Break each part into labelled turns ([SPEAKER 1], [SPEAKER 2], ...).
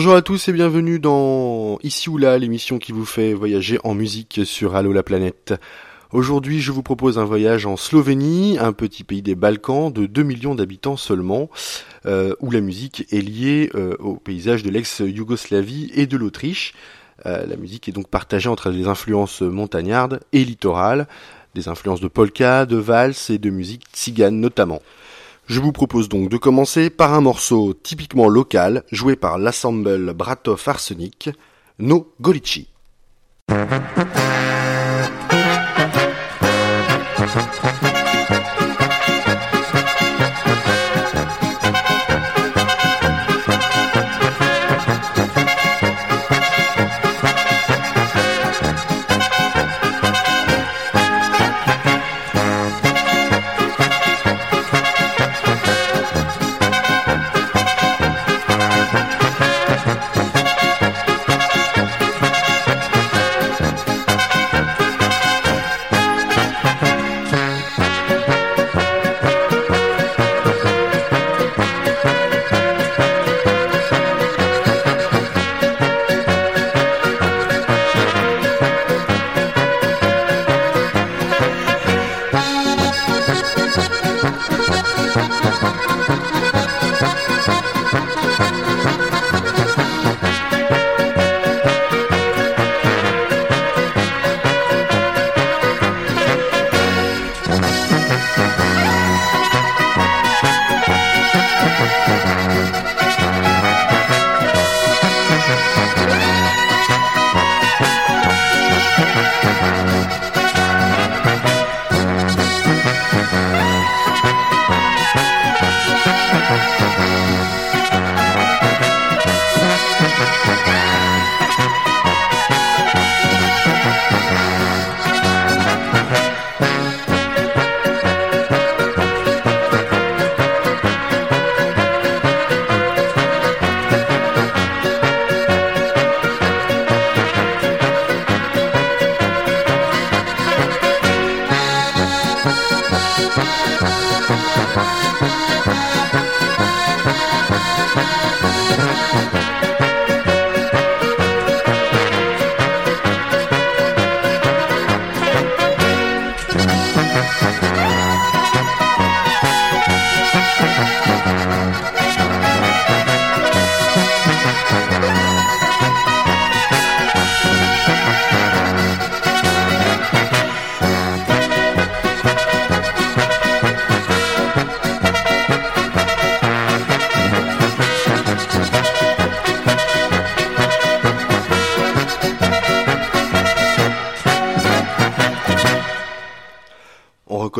[SPEAKER 1] Bonjour à tous et bienvenue dans Ici ou là, l'émission qui vous fait voyager en musique sur Allo la planète. Aujourd'hui, je vous propose un voyage en Slovénie, un petit pays des Balkans de 2 millions d'habitants seulement, euh, où la musique est liée euh, au paysage de l'ex-Yougoslavie et de l'Autriche. Euh, la musique est donc partagée entre les influences montagnardes et littorales, des influences de polka, de valse et de musique tzigane notamment. Je vous propose donc de commencer par un morceau typiquement local joué par l'ensemble Bratov Arsenic, No Golici.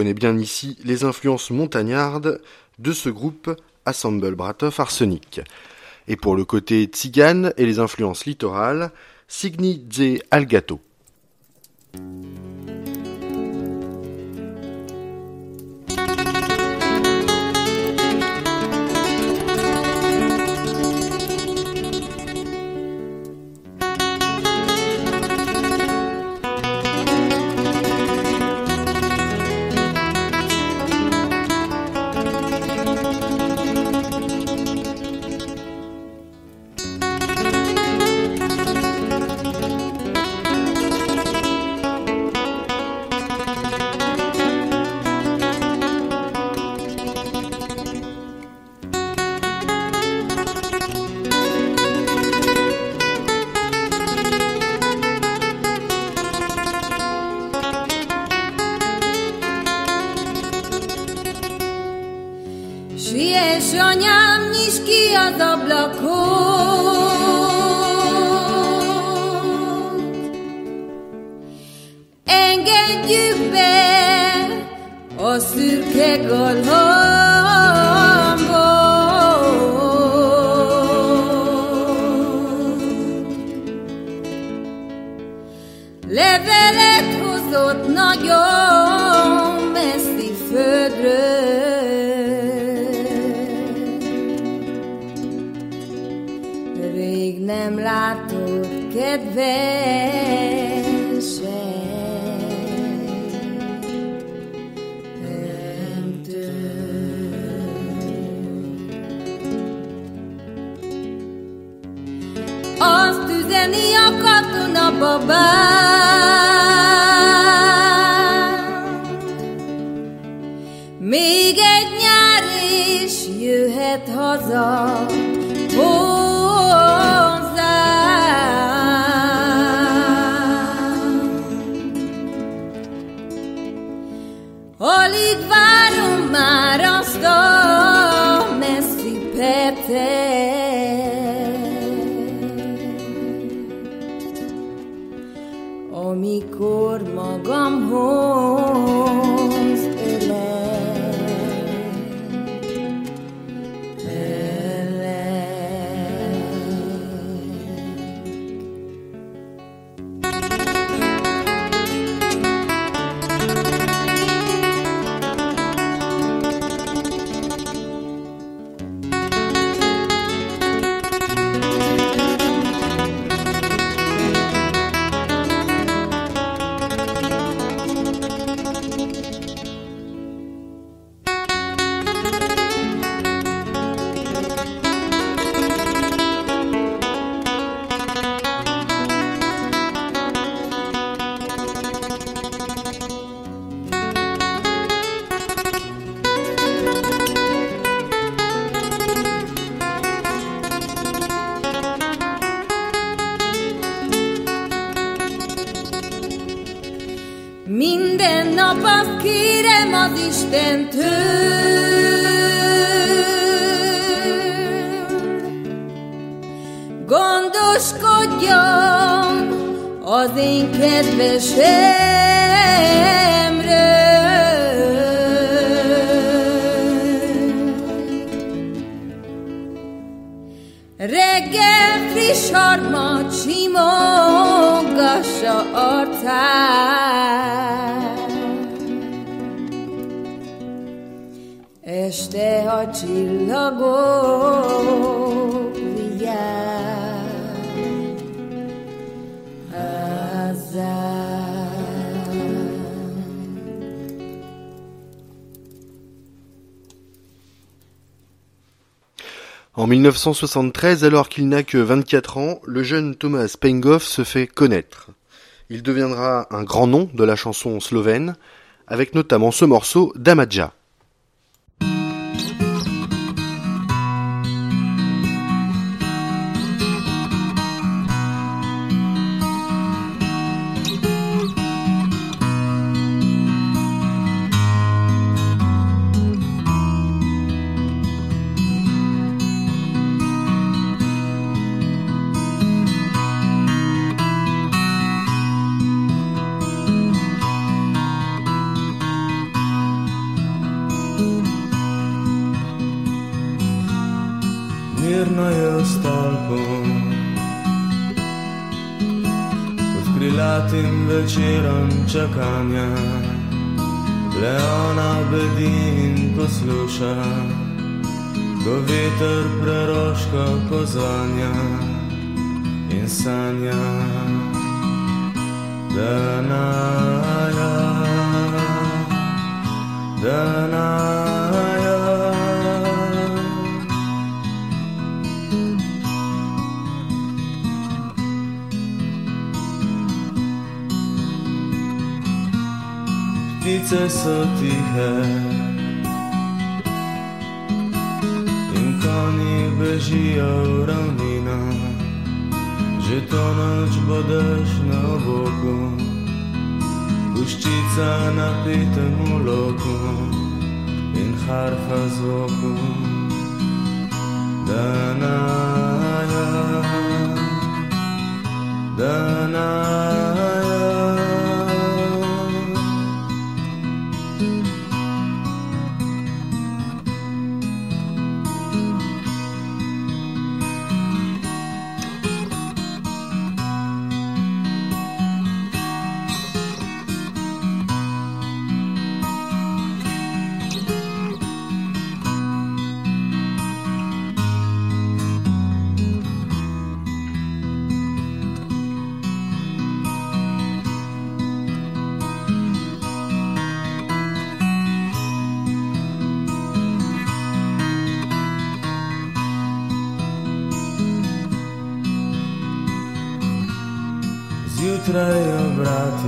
[SPEAKER 1] connaît bien ici les influences montagnardes de ce groupe Assemble Bratov Arsenic. Et pour le côté tzigane et les influences littorales, nagyon messzi földről.
[SPEAKER 2] Rég nem látott kedvesem, nem Azt üzeni a katona babám, vezet haza hozzám. Alig várom már a nap azt kérem az Istentől, gondoskodjon az én kedvesemről.
[SPEAKER 1] Reggel friss harmat simogassa arcát, En 1973, alors qu'il n'a que 24 ans, le jeune Thomas Pengoff se fait connaître. Il deviendra un grand nom de la chanson slovène, avec notamment ce morceau d'Amadja.
[SPEAKER 3] Čakanja, le ona bedi in posluša, ko veter preroška pozvanja in sanja. Da naja, da naja. птица са тихе. Инкони бежи равнина, жетонач бъдеш на боку. Ушчица напите му локу, ин харфа звуку. Даная, Даная.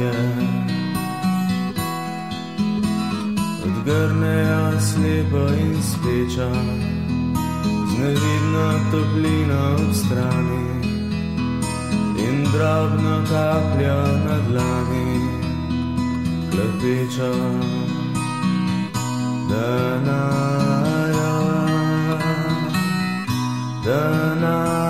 [SPEAKER 3] Obratje. Odgrnejo slepo in speča, z nevidno toplino ob strani in drobno kapljo na dlani, klepeča. Danaja, Danaja.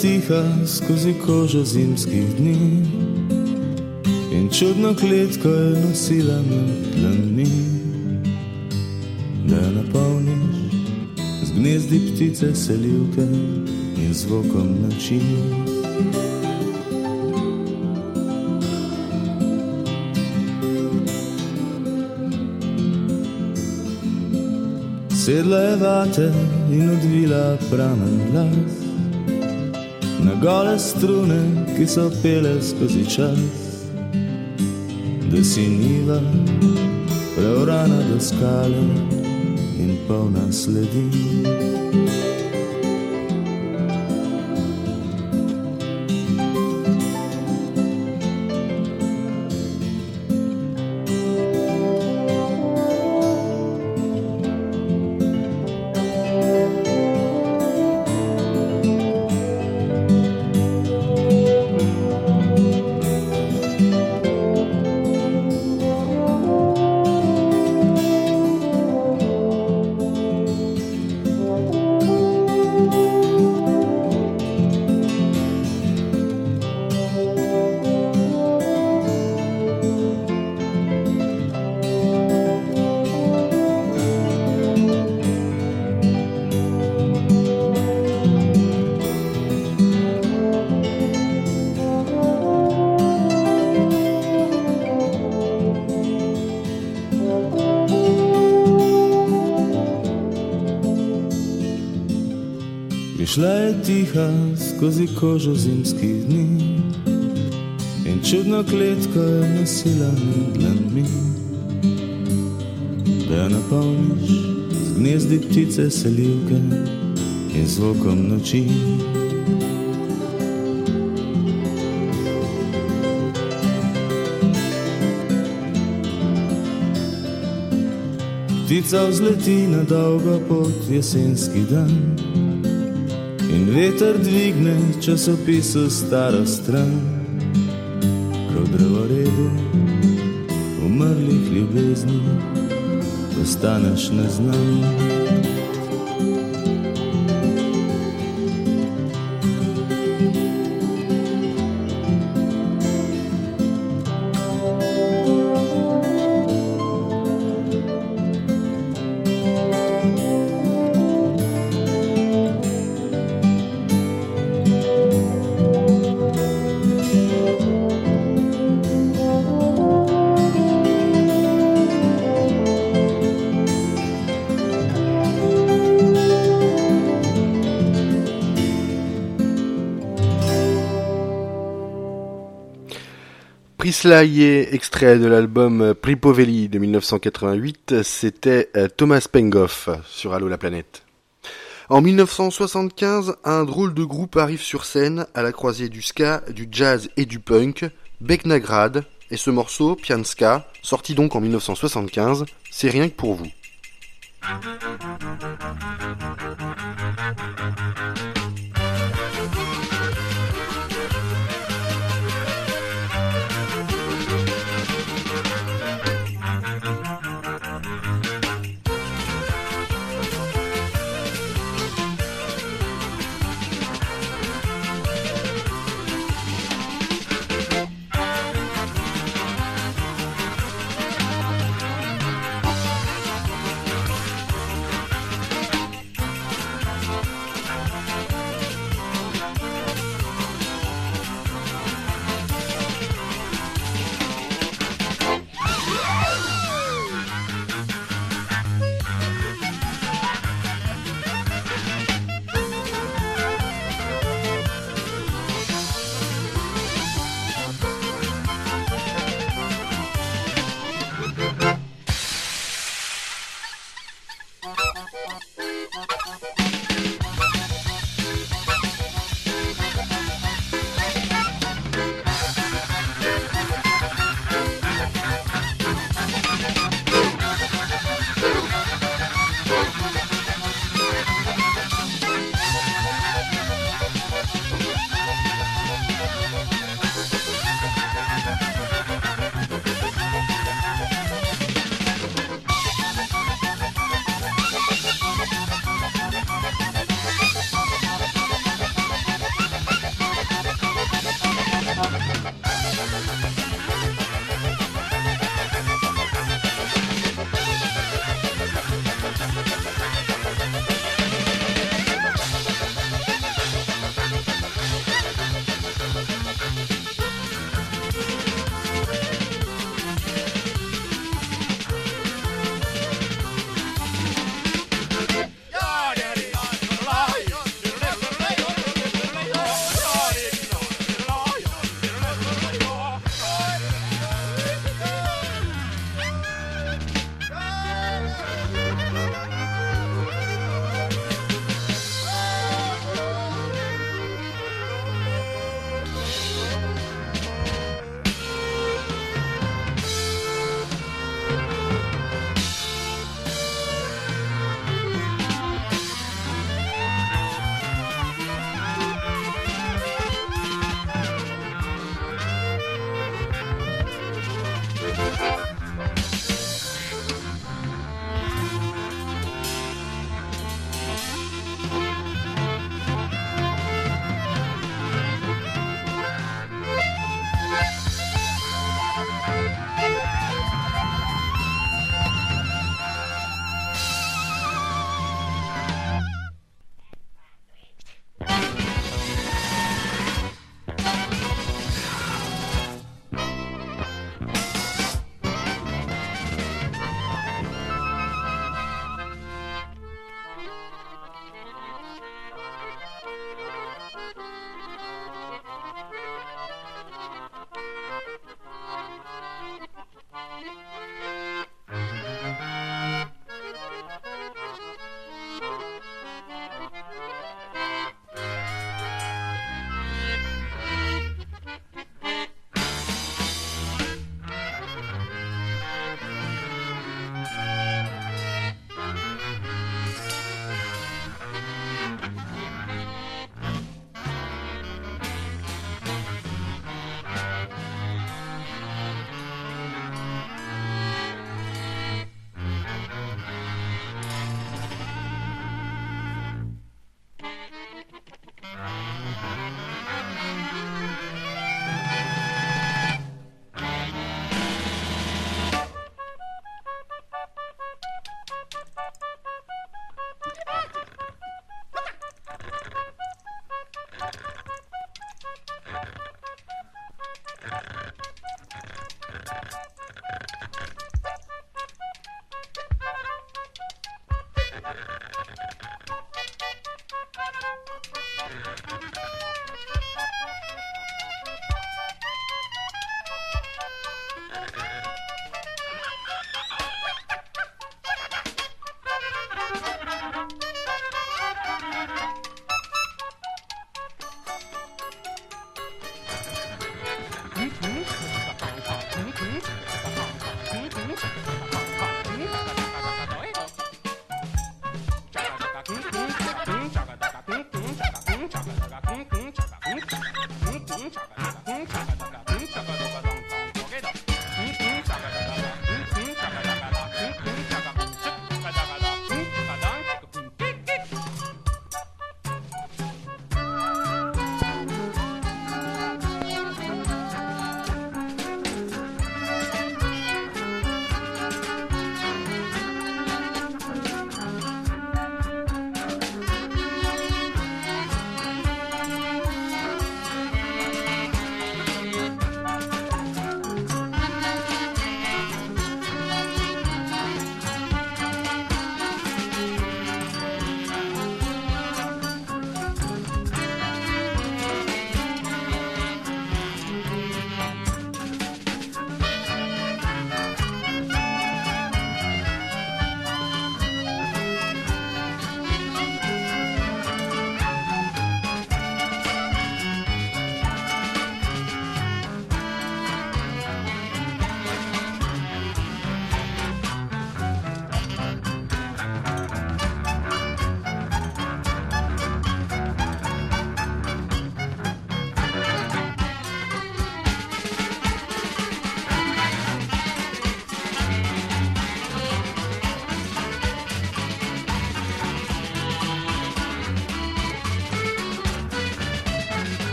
[SPEAKER 3] Tiha skozi kožo zimskih dni. In čudno kletko je nosila med dlanmi, da jo napolniš z gnezdi ptice selivke in zvokom noči. Sedla je vate in odvila pramen las na gole strune, ki so pele skozi čas, da si niva preurana do skale in polna sledi. Šla je tiha skozi kožo zimskih dni in čudno kletko je nosila med dlanmi, da jo napolniš z gnezdi ptice selivke in zvokom noči. Ptica vzleti na dolgo pot jesenski dan. Veter dvigne časopisu staro stran, ko drevoredu umrlih ljubezni postaneš neznan.
[SPEAKER 1] Prislaye, extrait de l'album Pripoveli de 1988, c'était euh, Thomas Pengoff sur Allo la planète. En 1975, un drôle de groupe arrive sur scène à la croisée du ska, du jazz et du punk, Beknagrad, et ce morceau, Pianska, sorti donc en 1975, c'est rien que pour vous.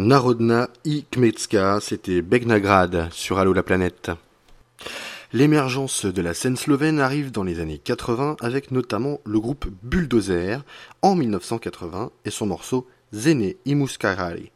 [SPEAKER 4] Narodna i Kmetska, c'était Begnagrad sur Allo la planète. L'émergence de la scène slovène arrive dans les années 80 avec notamment le groupe Bulldozer en 1980 et son morceau Zene i
[SPEAKER 5] Muskarari.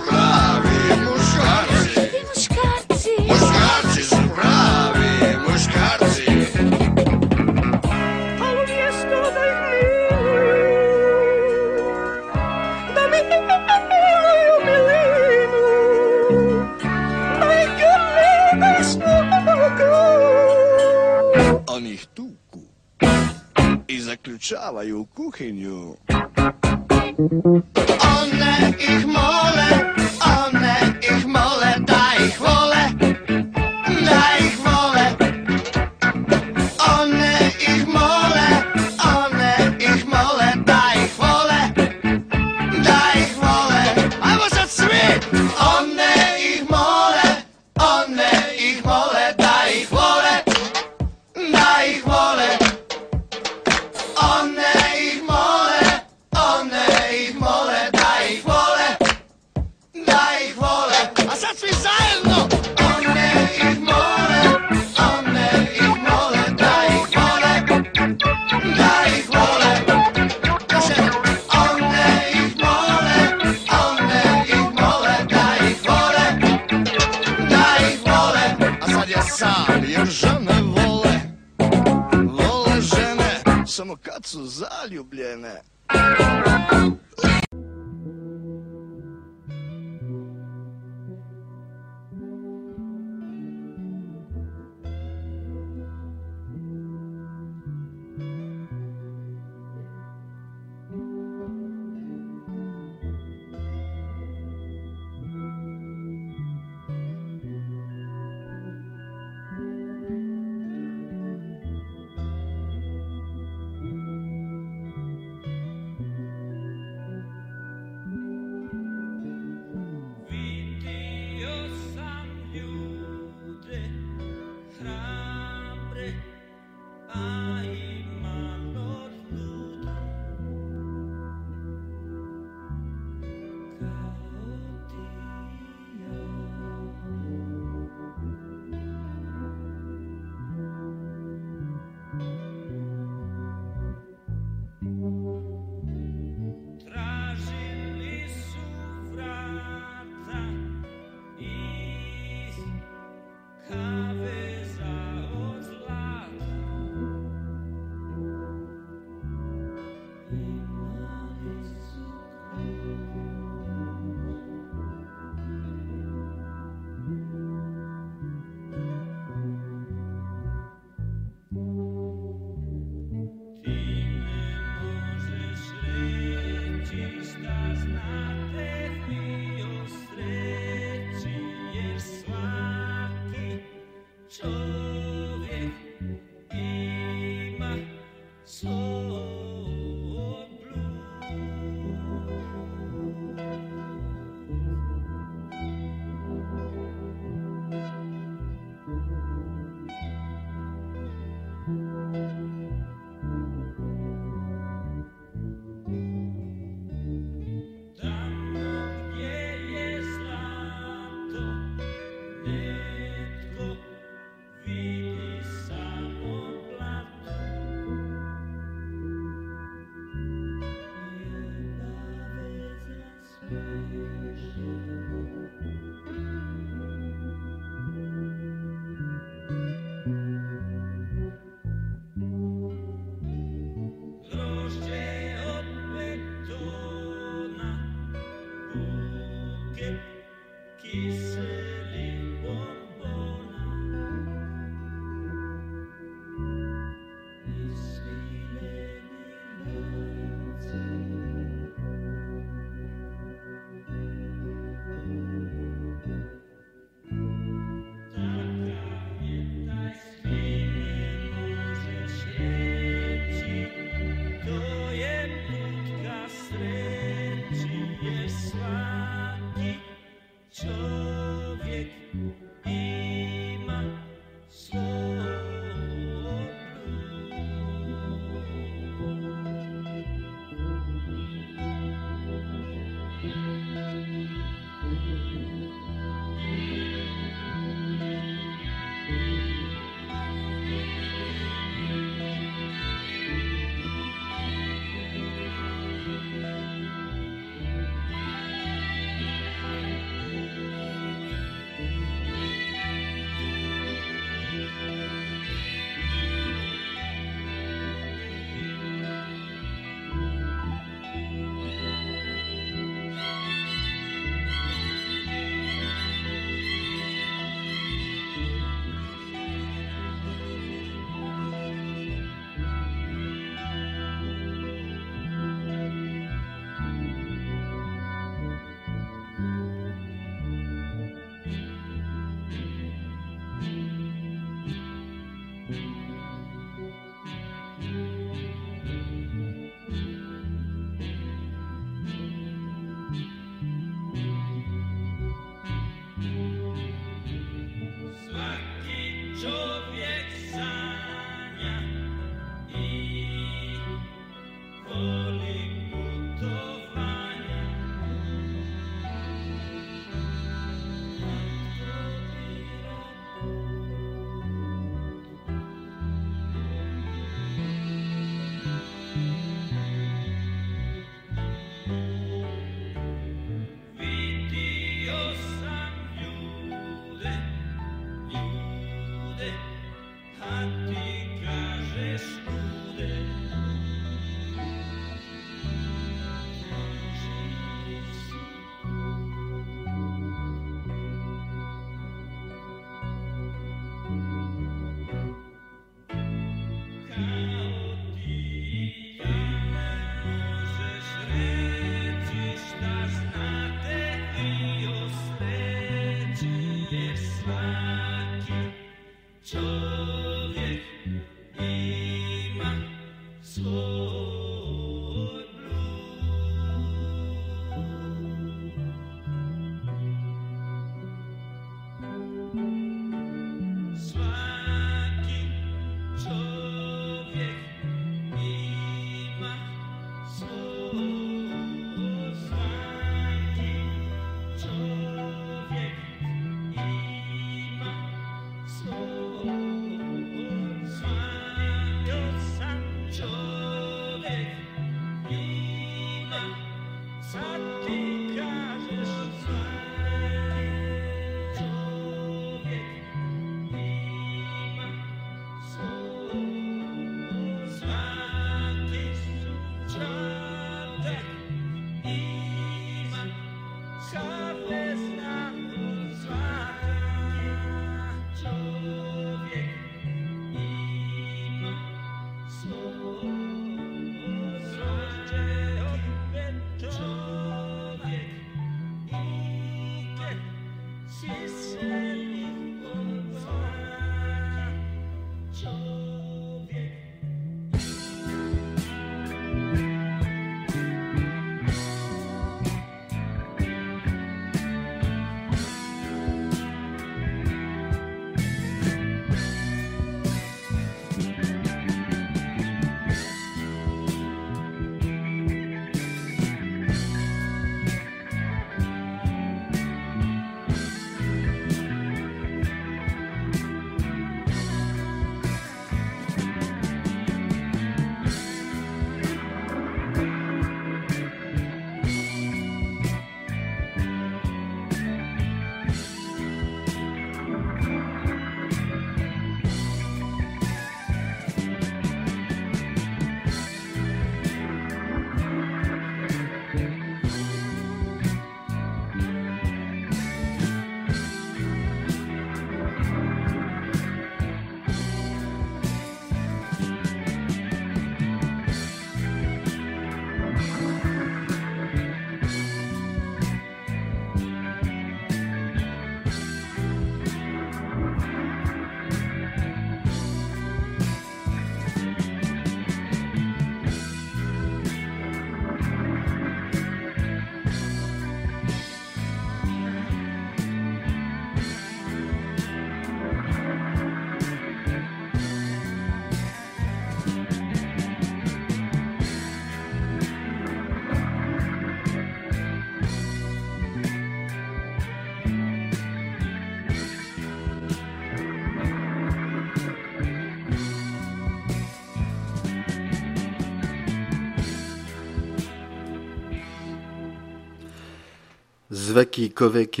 [SPEAKER 1] Zvaki Kovek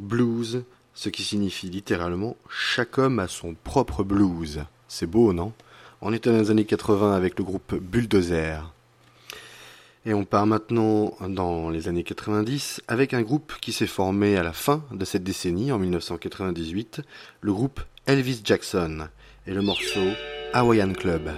[SPEAKER 1] Blues, ce qui signifie littéralement chaque homme a son propre blues. C'est beau, non? On était dans les années 80 avec le groupe Bulldozer. Et on part maintenant dans les années 90 avec un groupe qui s'est formé à la fin de cette décennie, en 1998, le groupe Elvis Jackson et le morceau Hawaiian Club.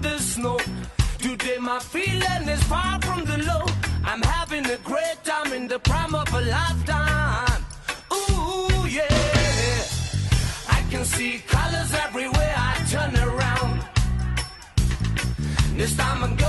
[SPEAKER 6] the
[SPEAKER 7] snow. Today my feeling is far from the low. I'm having a great time in the prime of a lifetime. Ooh, yeah. I can see colors everywhere I turn around. This time I'm
[SPEAKER 5] gonna.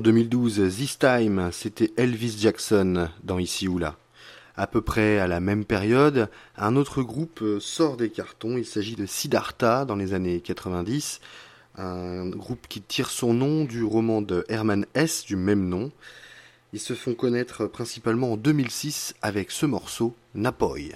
[SPEAKER 5] En 2012, This Time, c'était Elvis Jackson dans Ici ou là. À peu près à la même période, un autre groupe sort des cartons. Il s'agit de Siddhartha dans les années 90, un groupe qui tire son nom du roman de Herman Hesse du même nom. Ils se font connaître principalement en 2006 avec ce morceau, Napoy.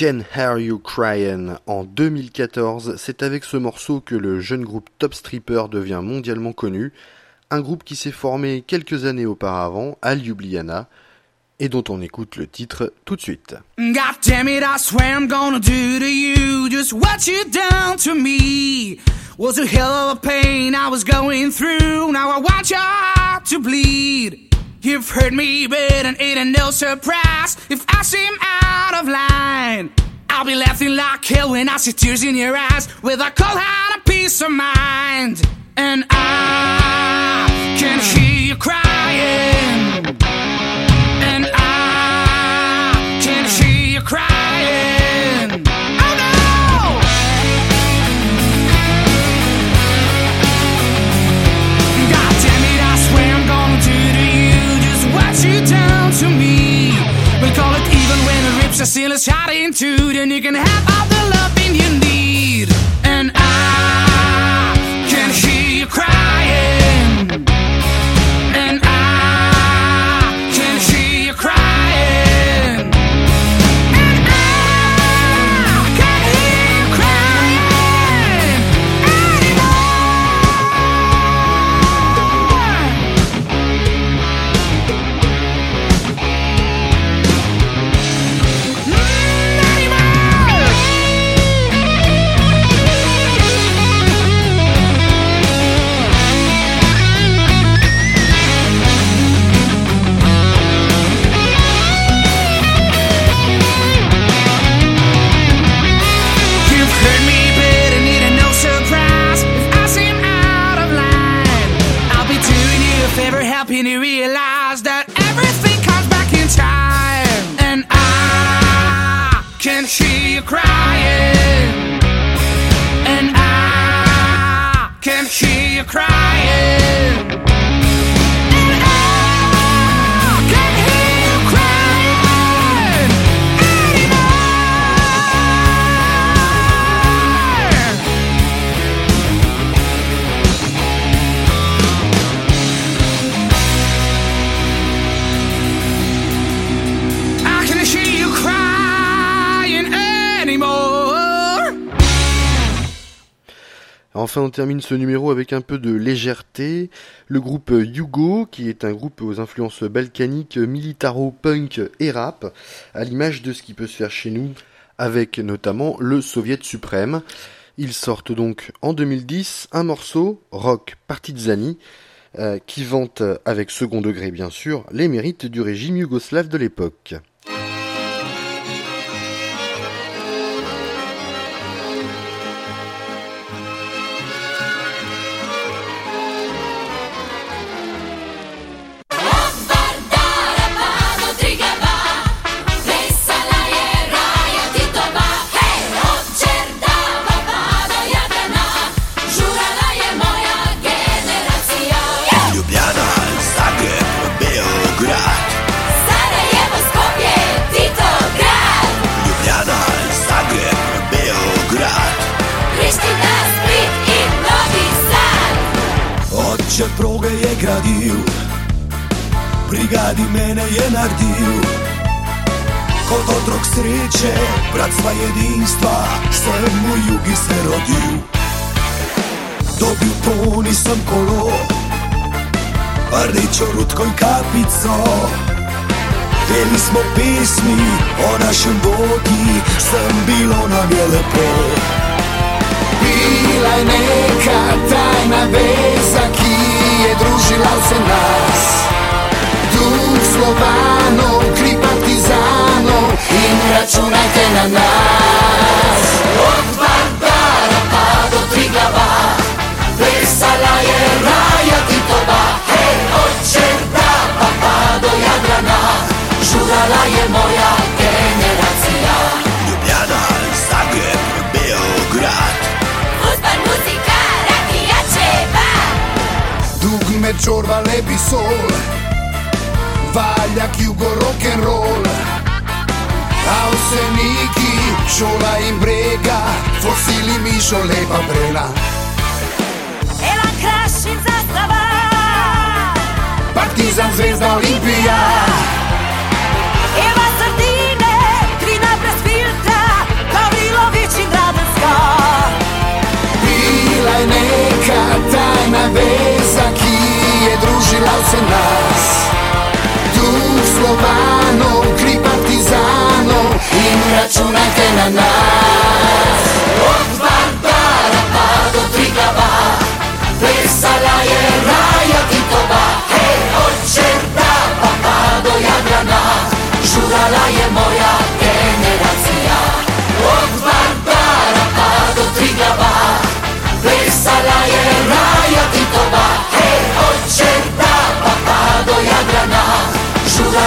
[SPEAKER 1] Can Hear You Crying? En 2014. C'est avec ce morceau que le jeune groupe Top Stripper devient mondialement connu. Un groupe qui s'est formé quelques années auparavant à Ljubljana et dont on écoute le titre tout de suite.
[SPEAKER 8] God damn it, I swear I'm gonna do to you just what you done to me. Was a hell of a pain I was going through. Now I your heart to bleed. You've hurt me, but it ain't no surprise if I seem out of line. I'll be laughing like hell when I see tears in your eyes with a cold heart and peace of mind. And I can hear you crying. Rips the seal is shot into, then you can have all the loving you need. And I Then he realized.
[SPEAKER 1] Enfin, on termine ce numéro avec un peu de légèreté. Le groupe Yugo, qui est un groupe aux influences balkaniques, militaro, punk et rap, à l'image de ce qui peut se faire chez nous, avec notamment le Soviet suprême. Ils sortent donc en 2010 un morceau, rock partizani, euh, qui vante, avec second degré bien sûr, les mérites du régime yougoslave de l'époque.
[SPEAKER 9] Oče proge je gradil Brigadi mene je naredil. Kot otrok sreče, bratstva jedinstva Sem u jugi se rodil. Dobil to nisem kolo Rdečo rutko in kapico. Peli smo pesmi o našem Bogi Sem bilo nam je lepo Bila je neka tajna veza, ki je družila vse nas. Duh slovanov, kri partizanov in računajte na nas. Od Vardara pa do Triglava, plesala je raja Titova. Hej, od Čerdapa pa do Jadrana, žurala je moja nel
[SPEAKER 2] ciorba le bisol Valja
[SPEAKER 9] jugo rock and roll. A vse niki, e šola in brega Fosili mišo lepa brena
[SPEAKER 2] Ela kraši zastava
[SPEAKER 9] Partizan, zvezda, olimpija
[SPEAKER 2] Eva sardine, trina brez filtra Gavrilović in Radenska Bila je neka tajna veza
[SPEAKER 10] se nas Duh Slovanov, kri partizanov In računajte na nas Od Vardara pa do Triglava Plesala je Raja Titova Hej, od Čerdapa pa do Jadrana Žurala je moja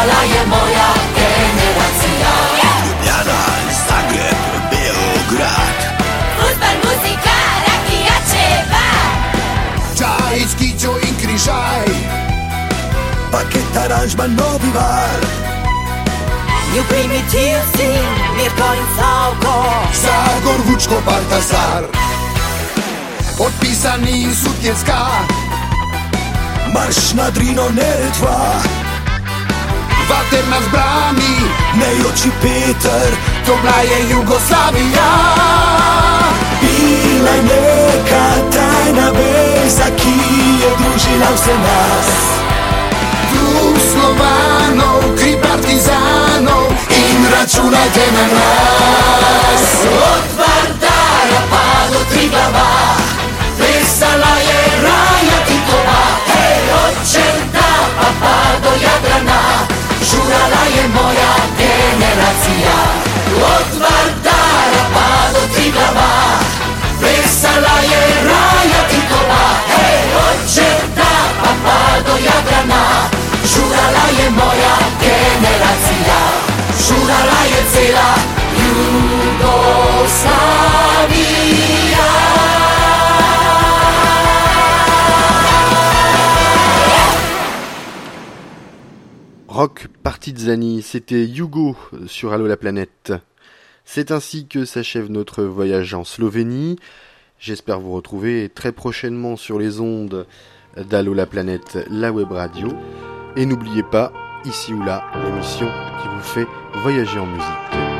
[SPEAKER 10] Žurala je moja generacija.
[SPEAKER 9] Ljubljana, Zagreb, Beograd.
[SPEAKER 11] Fuzbal, muzika, rakija, čeva
[SPEAKER 10] Čajić, Kićo in Križaj.
[SPEAKER 9] Paket aranžman, novi var
[SPEAKER 11] Ju primitivci, Mirko in Savko
[SPEAKER 10] Zagor, Vučko, Baltazar. Potpisani Sutjecka
[SPEAKER 9] Marš na Drino, Neretva
[SPEAKER 10] Vater nas brani
[SPEAKER 9] Nejoči Peter
[SPEAKER 10] To bila je Jugoslavija.
[SPEAKER 9] Bila je neka tajna veza, ki je družila vse nas.
[SPEAKER 10] Duh Slovanov, kri partizanov In računajte na nas. Od Vardara pa do Triglava Plesala je Raja Titova. Hej, od Čerdapa pa do Jadrana Žurala je moja generacija Od Vardara pa do Triglava Plesala je Raja Titova Hej, od Čerdapa pa do Jadrana. Žurala je moja generacija Žurala je cela Jugoslavija
[SPEAKER 1] Rock Partizani, c'était Hugo sur Allo la planète. C'est ainsi que s'achève notre voyage en Slovénie. J'espère vous retrouver très prochainement sur les ondes d'Allo la planète, la web radio. Et n'oubliez pas, ici ou là, l'émission qui vous fait voyager en musique.